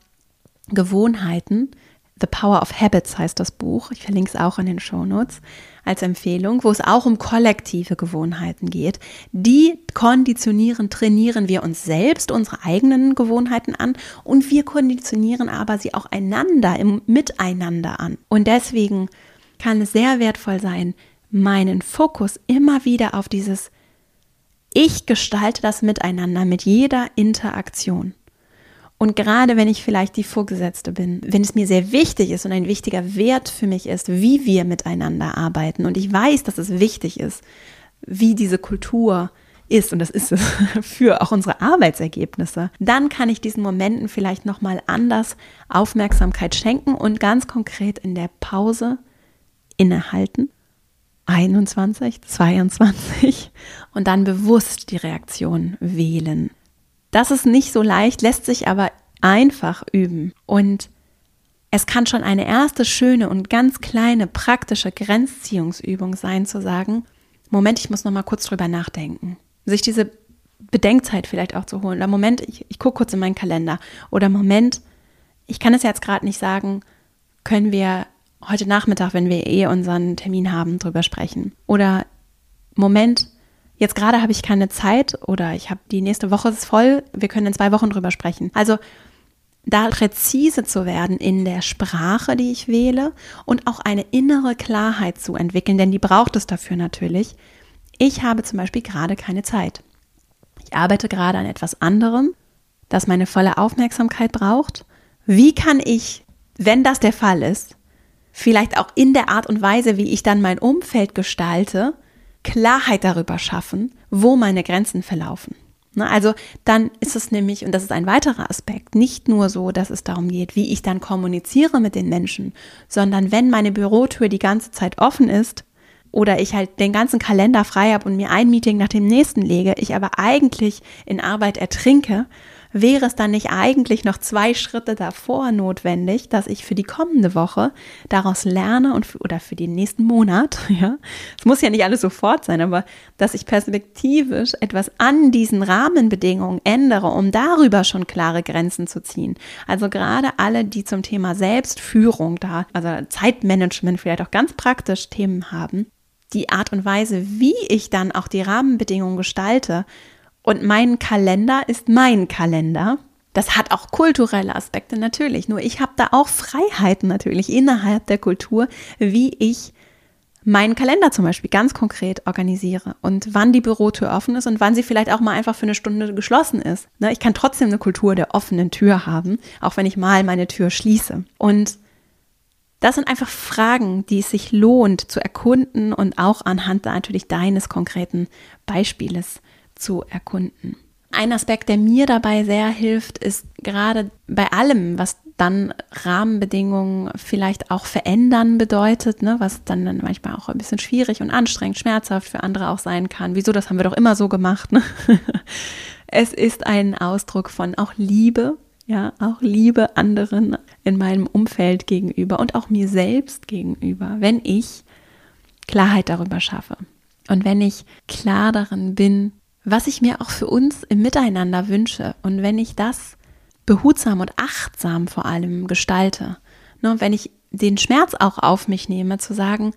Gewohnheiten. The Power of Habits heißt das Buch. Ich verlinke es auch in den Show Notes als Empfehlung, wo es auch um kollektive Gewohnheiten geht. Die konditionieren, trainieren wir uns selbst, unsere eigenen Gewohnheiten an und wir konditionieren aber sie auch einander im Miteinander an. Und deswegen kann es sehr wertvoll sein, meinen Fokus immer wieder auf dieses Ich gestalte das Miteinander mit jeder Interaktion. Und gerade wenn ich vielleicht die Vorgesetzte bin, wenn es mir sehr wichtig ist und ein wichtiger Wert für mich ist, wie wir miteinander arbeiten und ich weiß, dass es wichtig ist, wie diese Kultur ist und das ist es für auch unsere Arbeitsergebnisse, dann kann ich diesen Momenten vielleicht noch mal anders Aufmerksamkeit schenken und ganz konkret in der Pause innehalten 21, 22 und dann bewusst die Reaktion wählen. Das ist nicht so leicht, lässt sich aber einfach üben. Und es kann schon eine erste schöne und ganz kleine praktische Grenzziehungsübung sein, zu sagen, Moment, ich muss noch mal kurz drüber nachdenken. Sich diese Bedenkzeit vielleicht auch zu holen. Oder Moment, ich, ich gucke kurz in meinen Kalender. Oder Moment, ich kann es jetzt gerade nicht sagen, können wir heute Nachmittag, wenn wir eh unseren Termin haben, drüber sprechen. Oder Moment, jetzt gerade habe ich keine Zeit oder ich habe die nächste Woche ist voll, wir können in zwei Wochen drüber sprechen. Also da präzise zu werden in der Sprache, die ich wähle und auch eine innere Klarheit zu entwickeln, denn die braucht es dafür natürlich. Ich habe zum Beispiel gerade keine Zeit. Ich arbeite gerade an etwas anderem, das meine volle Aufmerksamkeit braucht. Wie kann ich, wenn das der Fall ist, vielleicht auch in der Art und Weise, wie ich dann mein Umfeld gestalte, Klarheit darüber schaffen, wo meine Grenzen verlaufen? Ne, also dann ist es nämlich, und das ist ein weiterer Aspekt, nicht nur so, dass es darum geht, wie ich dann kommuniziere mit den Menschen, sondern wenn meine Bürotür die ganze Zeit offen ist oder ich halt den ganzen Kalender frei habe und mir ein Meeting nach dem nächsten lege, ich aber eigentlich in Arbeit ertrinke, wäre es dann nicht eigentlich noch zwei Schritte davor notwendig, dass ich für die kommende Woche daraus lerne und oder für den nächsten Monat, ja, es muss ja nicht alles sofort sein, aber dass ich perspektivisch etwas an diesen Rahmenbedingungen ändere, um darüber schon klare Grenzen zu ziehen. Also gerade alle, die zum Thema Selbstführung da, also Zeitmanagement vielleicht auch ganz praktisch Themen haben, die Art und Weise, wie ich dann auch die Rahmenbedingungen gestalte, und mein Kalender ist mein Kalender. Das hat auch kulturelle Aspekte natürlich. Nur ich habe da auch Freiheiten natürlich innerhalb der Kultur, wie ich meinen Kalender zum Beispiel ganz konkret organisiere und wann die Bürotür offen ist und wann sie vielleicht auch mal einfach für eine Stunde geschlossen ist. Ne, ich kann trotzdem eine Kultur der offenen Tür haben, auch wenn ich mal meine Tür schließe. Und das sind einfach Fragen, die es sich lohnt zu erkunden und auch anhand natürlich deines konkreten Beispieles zu erkunden. Ein Aspekt, der mir dabei sehr hilft, ist gerade bei allem, was dann Rahmenbedingungen vielleicht auch verändern bedeutet, ne, was dann, dann manchmal auch ein bisschen schwierig und anstrengend, schmerzhaft für andere auch sein kann. Wieso, das haben wir doch immer so gemacht. Ne? Es ist ein Ausdruck von auch Liebe, ja, auch Liebe anderen in meinem Umfeld gegenüber und auch mir selbst gegenüber, wenn ich Klarheit darüber schaffe. Und wenn ich klar darin bin, was ich mir auch für uns im Miteinander wünsche. Und wenn ich das behutsam und achtsam vor allem gestalte, ne, wenn ich den Schmerz auch auf mich nehme, zu sagen,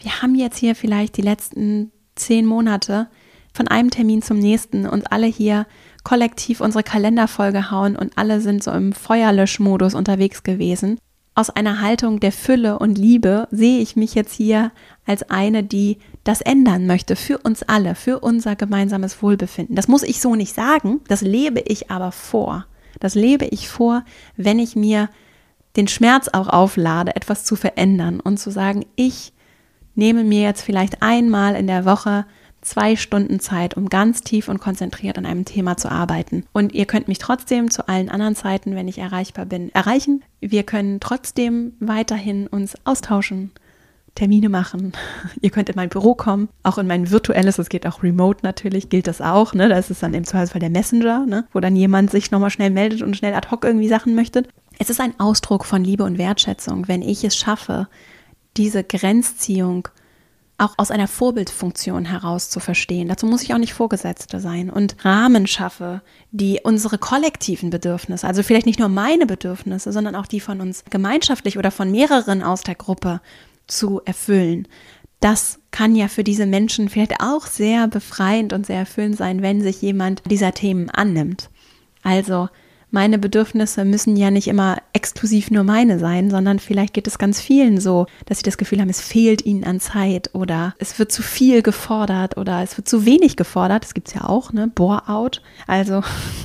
wir haben jetzt hier vielleicht die letzten zehn Monate von einem Termin zum nächsten und alle hier kollektiv unsere Kalender vollgehauen und alle sind so im Feuerlöschmodus unterwegs gewesen. Aus einer Haltung der Fülle und Liebe sehe ich mich jetzt hier als eine, die das ändern möchte für uns alle, für unser gemeinsames Wohlbefinden. Das muss ich so nicht sagen, das lebe ich aber vor. Das lebe ich vor, wenn ich mir den Schmerz auch auflade, etwas zu verändern und zu sagen, ich nehme mir jetzt vielleicht einmal in der Woche zwei Stunden Zeit, um ganz tief und konzentriert an einem Thema zu arbeiten. Und ihr könnt mich trotzdem zu allen anderen Zeiten, wenn ich erreichbar bin, erreichen. Wir können trotzdem weiterhin uns austauschen, Termine machen. Ihr könnt in mein Büro kommen, auch in mein virtuelles, es geht auch remote natürlich, gilt das auch. Ne? Da ist es dann im Zweifelsfall der Messenger, ne? wo dann jemand sich nochmal schnell meldet und schnell ad hoc irgendwie Sachen möchte. Es ist ein Ausdruck von Liebe und Wertschätzung, wenn ich es schaffe, diese Grenzziehung auch aus einer Vorbildfunktion heraus zu verstehen. Dazu muss ich auch nicht Vorgesetzte sein und Rahmen schaffe, die unsere kollektiven Bedürfnisse, also vielleicht nicht nur meine Bedürfnisse, sondern auch die von uns gemeinschaftlich oder von mehreren aus der Gruppe zu erfüllen. Das kann ja für diese Menschen vielleicht auch sehr befreiend und sehr erfüllend sein, wenn sich jemand dieser Themen annimmt. Also meine Bedürfnisse müssen ja nicht immer exklusiv nur meine sein, sondern vielleicht geht es ganz vielen so, dass sie das Gefühl haben, es fehlt ihnen an Zeit oder es wird zu viel gefordert oder es wird zu wenig gefordert. Das gibt es ja auch, ne? Bore-out. Also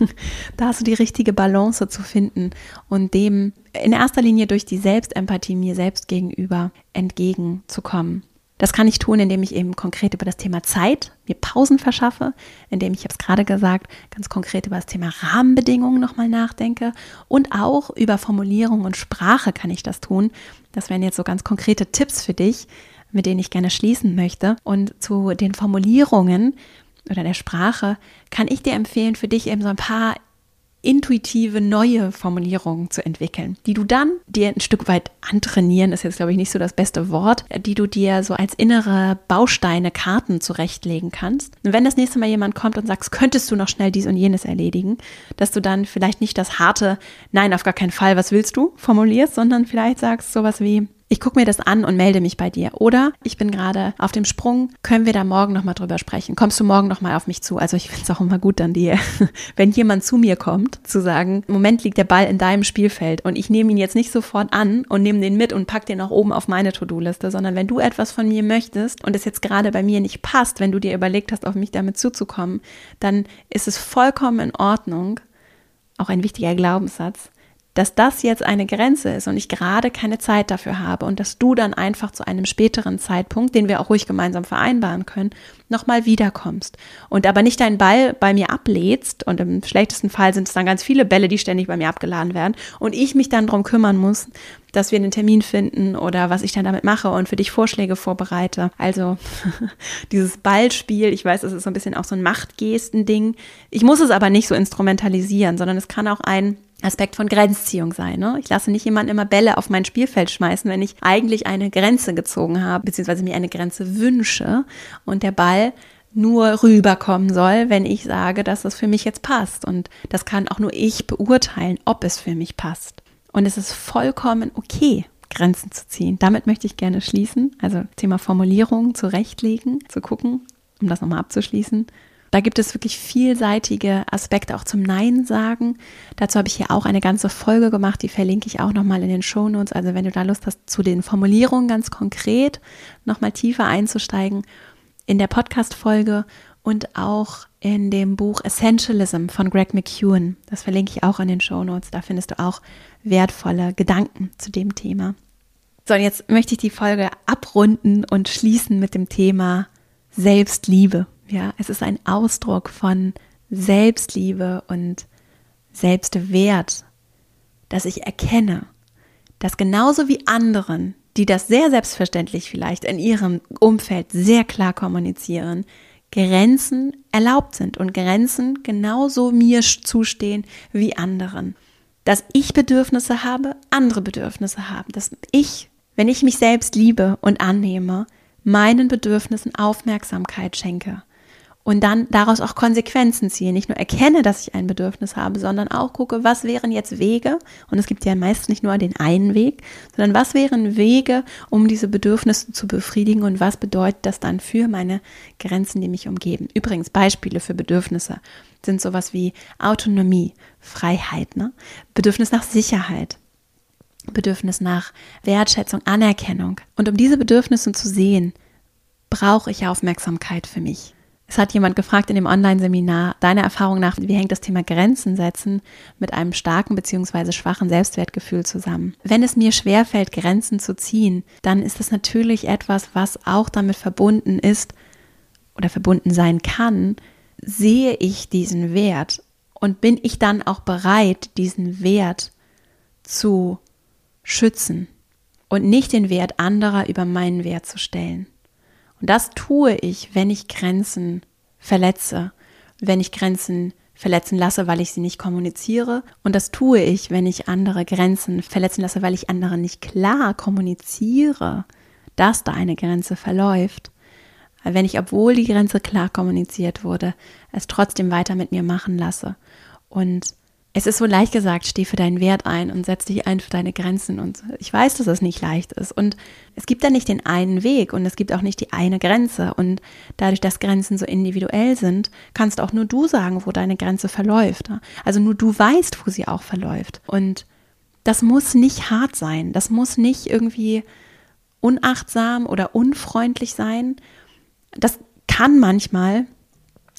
da so die richtige Balance zu finden und dem in erster Linie durch die Selbstempathie mir selbst gegenüber entgegenzukommen. Das kann ich tun, indem ich eben konkret über das Thema Zeit mir Pausen verschaffe, indem ich, ich habe es gerade gesagt, ganz konkret über das Thema Rahmenbedingungen nochmal nachdenke und auch über Formulierung und Sprache kann ich das tun. Das wären jetzt so ganz konkrete Tipps für dich, mit denen ich gerne schließen möchte. Und zu den Formulierungen oder der Sprache kann ich dir empfehlen, für dich eben so ein paar intuitive neue Formulierungen zu entwickeln, die du dann dir ein Stück weit antrainieren, ist jetzt glaube ich nicht so das beste Wort, die du dir so als innere Bausteine, Karten zurechtlegen kannst. Und wenn das nächste Mal jemand kommt und sagt, könntest du noch schnell dies und jenes erledigen, dass du dann vielleicht nicht das harte Nein, auf gar keinen Fall, was willst du formulierst, sondern vielleicht sagst sowas wie, ich gucke mir das an und melde mich bei dir. Oder ich bin gerade auf dem Sprung, können wir da morgen nochmal drüber sprechen? Kommst du morgen nochmal auf mich zu? Also ich finde es auch immer gut dann dir, wenn jemand zu mir kommt, zu sagen, im Moment liegt der Ball in deinem Spielfeld und ich nehme ihn jetzt nicht sofort an und nehme den mit und pack den auch oben auf meine To-Do-Liste, sondern wenn du etwas von mir möchtest und es jetzt gerade bei mir nicht passt, wenn du dir überlegt hast, auf mich damit zuzukommen, dann ist es vollkommen in Ordnung, auch ein wichtiger Glaubenssatz, dass das jetzt eine Grenze ist und ich gerade keine Zeit dafür habe und dass du dann einfach zu einem späteren Zeitpunkt, den wir auch ruhig gemeinsam vereinbaren können, nochmal wiederkommst und aber nicht deinen Ball bei mir ablädst und im schlechtesten Fall sind es dann ganz viele Bälle, die ständig bei mir abgeladen werden und ich mich dann darum kümmern muss, dass wir einen Termin finden oder was ich dann damit mache und für dich Vorschläge vorbereite. Also dieses Ballspiel, ich weiß, es ist so ein bisschen auch so ein Machtgesten-Ding. Ich muss es aber nicht so instrumentalisieren, sondern es kann auch ein Aspekt von Grenzziehung sein. Ne? Ich lasse nicht jemanden immer Bälle auf mein Spielfeld schmeißen, wenn ich eigentlich eine Grenze gezogen habe, beziehungsweise mir eine Grenze wünsche und der Ball nur rüberkommen soll, wenn ich sage, dass das für mich jetzt passt. Und das kann auch nur ich beurteilen, ob es für mich passt. Und es ist vollkommen okay, Grenzen zu ziehen. Damit möchte ich gerne schließen. Also Thema Formulierung zurechtlegen, zu gucken, um das nochmal abzuschließen. Da gibt es wirklich vielseitige Aspekte auch zum Nein sagen. Dazu habe ich hier auch eine ganze Folge gemacht, die verlinke ich auch nochmal in den Show Notes. Also wenn du da Lust hast, zu den Formulierungen ganz konkret nochmal tiefer einzusteigen, in der Podcast-Folge und auch in dem Buch Essentialism von Greg McEwen. Das verlinke ich auch in den Show Notes. Da findest du auch wertvolle Gedanken zu dem Thema. So, und jetzt möchte ich die Folge abrunden und schließen mit dem Thema Selbstliebe. Ja, es ist ein Ausdruck von Selbstliebe und Selbstwert, dass ich erkenne, dass genauso wie anderen, die das sehr selbstverständlich vielleicht in ihrem Umfeld sehr klar kommunizieren, Grenzen erlaubt sind und Grenzen genauso mir zustehen wie anderen. Dass ich Bedürfnisse habe, andere Bedürfnisse haben. Dass ich, wenn ich mich selbst liebe und annehme, meinen Bedürfnissen Aufmerksamkeit schenke und dann daraus auch Konsequenzen ziehe. Nicht nur erkenne, dass ich ein Bedürfnis habe, sondern auch gucke, was wären jetzt Wege, und es gibt ja meist nicht nur den einen Weg, sondern was wären Wege, um diese Bedürfnisse zu befriedigen und was bedeutet das dann für meine Grenzen, die mich umgeben. Übrigens, Beispiele für Bedürfnisse sind sowas wie Autonomie, Freiheit, ne? Bedürfnis nach Sicherheit, Bedürfnis nach Wertschätzung, Anerkennung. Und um diese Bedürfnisse zu sehen, brauche ich Aufmerksamkeit für mich. Es hat jemand gefragt in dem Online-Seminar, deiner Erfahrung nach, wie hängt das Thema Grenzen setzen mit einem starken bzw. schwachen Selbstwertgefühl zusammen? Wenn es mir schwerfällt, Grenzen zu ziehen, dann ist das natürlich etwas, was auch damit verbunden ist oder verbunden sein kann, sehe ich diesen Wert und bin ich dann auch bereit, diesen Wert zu schützen und nicht den Wert anderer über meinen Wert zu stellen. Und das tue ich, wenn ich Grenzen verletze, wenn ich Grenzen verletzen lasse, weil ich sie nicht kommuniziere. Und das tue ich, wenn ich andere Grenzen verletzen lasse, weil ich andere nicht klar kommuniziere, dass da eine Grenze verläuft. Wenn ich, obwohl die Grenze klar kommuniziert wurde, es trotzdem weiter mit mir machen lasse. Und es ist so leicht gesagt, steh für deinen Wert ein und setz dich ein für deine Grenzen. Und ich weiß, dass es nicht leicht ist. Und es gibt da nicht den einen Weg und es gibt auch nicht die eine Grenze. Und dadurch, dass Grenzen so individuell sind, kannst auch nur du sagen, wo deine Grenze verläuft. Also nur du weißt, wo sie auch verläuft. Und das muss nicht hart sein. Das muss nicht irgendwie unachtsam oder unfreundlich sein. Das kann manchmal,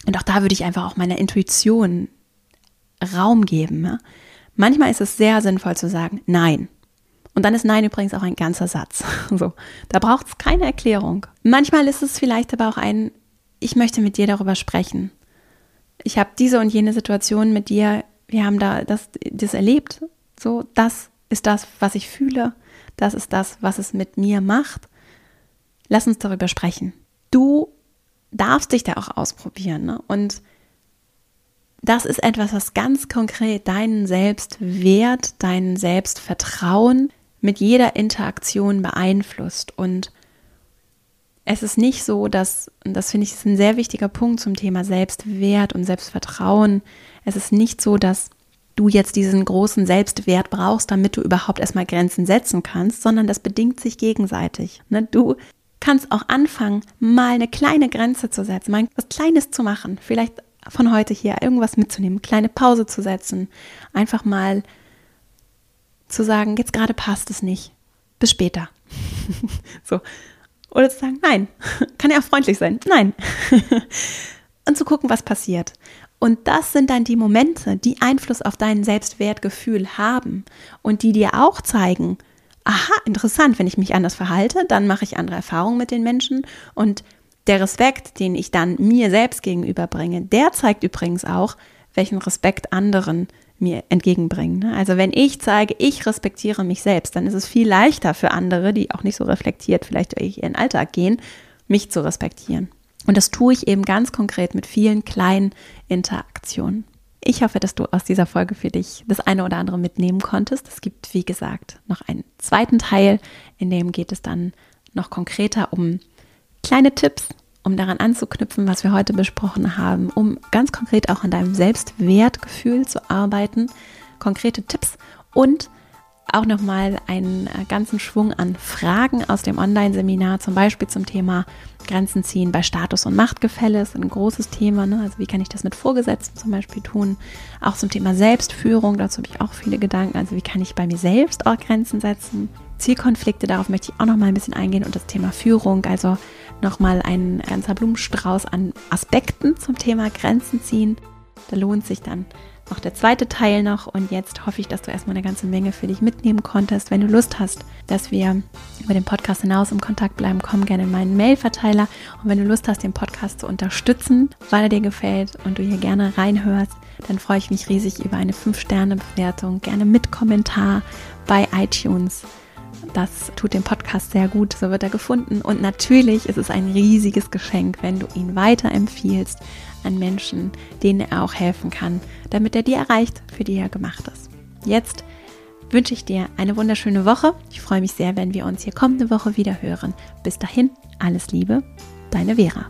und auch da würde ich einfach auch meiner Intuition Raum geben. Ja? Manchmal ist es sehr sinnvoll zu sagen, nein. Und dann ist Nein übrigens auch ein ganzer Satz. So, da braucht es keine Erklärung. Manchmal ist es vielleicht aber auch ein, ich möchte mit dir darüber sprechen. Ich habe diese und jene Situation mit dir, wir haben da das, das erlebt. So, das ist das, was ich fühle. Das ist das, was es mit mir macht. Lass uns darüber sprechen. Du darfst dich da auch ausprobieren. Ne? Und das ist etwas, was ganz konkret deinen Selbstwert, dein Selbstvertrauen mit jeder Interaktion beeinflusst. Und es ist nicht so, dass, das finde ich ist ein sehr wichtiger Punkt zum Thema Selbstwert und Selbstvertrauen, es ist nicht so, dass du jetzt diesen großen Selbstwert brauchst, damit du überhaupt erstmal Grenzen setzen kannst, sondern das bedingt sich gegenseitig. Ne? Du kannst auch anfangen, mal eine kleine Grenze zu setzen, mal was Kleines zu machen, vielleicht von heute hier irgendwas mitzunehmen, kleine Pause zu setzen, einfach mal zu sagen, jetzt gerade passt es nicht, bis später. so. Oder zu sagen, nein, kann ja auch freundlich sein, nein. Und zu gucken, was passiert. Und das sind dann die Momente, die Einfluss auf dein Selbstwertgefühl haben und die dir auch zeigen, aha, interessant, wenn ich mich anders verhalte, dann mache ich andere Erfahrungen mit den Menschen und der Respekt, den ich dann mir selbst gegenüberbringe, der zeigt übrigens auch, welchen Respekt anderen mir entgegenbringen. Ne? Also wenn ich zeige, ich respektiere mich selbst, dann ist es viel leichter für andere, die auch nicht so reflektiert vielleicht durch ihren Alltag gehen, mich zu respektieren. Und das tue ich eben ganz konkret mit vielen kleinen Interaktionen. Ich hoffe, dass du aus dieser Folge für dich das eine oder andere mitnehmen konntest. Es gibt, wie gesagt, noch einen zweiten Teil, in dem geht es dann noch konkreter um kleine Tipps, um daran anzuknüpfen, was wir heute besprochen haben, um ganz konkret auch an deinem Selbstwertgefühl zu arbeiten, konkrete Tipps und auch nochmal einen äh, ganzen Schwung an Fragen aus dem Online-Seminar, zum Beispiel zum Thema Grenzen ziehen bei Status- und Machtgefälle, ist ein großes Thema. Ne? Also wie kann ich das mit Vorgesetzten zum Beispiel tun? Auch zum Thema Selbstführung, dazu habe ich auch viele Gedanken. Also wie kann ich bei mir selbst auch Grenzen setzen? Zielkonflikte, darauf möchte ich auch nochmal ein bisschen eingehen und das Thema Führung, also nochmal ein ganzer Blumenstrauß an Aspekten zum Thema Grenzen ziehen. Da lohnt sich dann auch der zweite Teil noch. Und jetzt hoffe ich, dass du erstmal eine ganze Menge für dich mitnehmen konntest. Wenn du Lust hast, dass wir über den Podcast hinaus im Kontakt bleiben, komm gerne in meinen Mailverteiler. Und wenn du Lust hast, den Podcast zu unterstützen, weil er dir gefällt und du hier gerne reinhörst, dann freue ich mich riesig über eine 5-Sterne-Bewertung, gerne mit Kommentar bei iTunes das tut dem Podcast sehr gut, so wird er gefunden. Und natürlich ist es ein riesiges Geschenk, wenn du ihn weiterempfiehlst an Menschen, denen er auch helfen kann, damit er die erreicht, für die er gemacht ist. Jetzt wünsche ich dir eine wunderschöne Woche. Ich freue mich sehr, wenn wir uns hier kommende Woche wieder hören. Bis dahin, alles Liebe, deine Vera.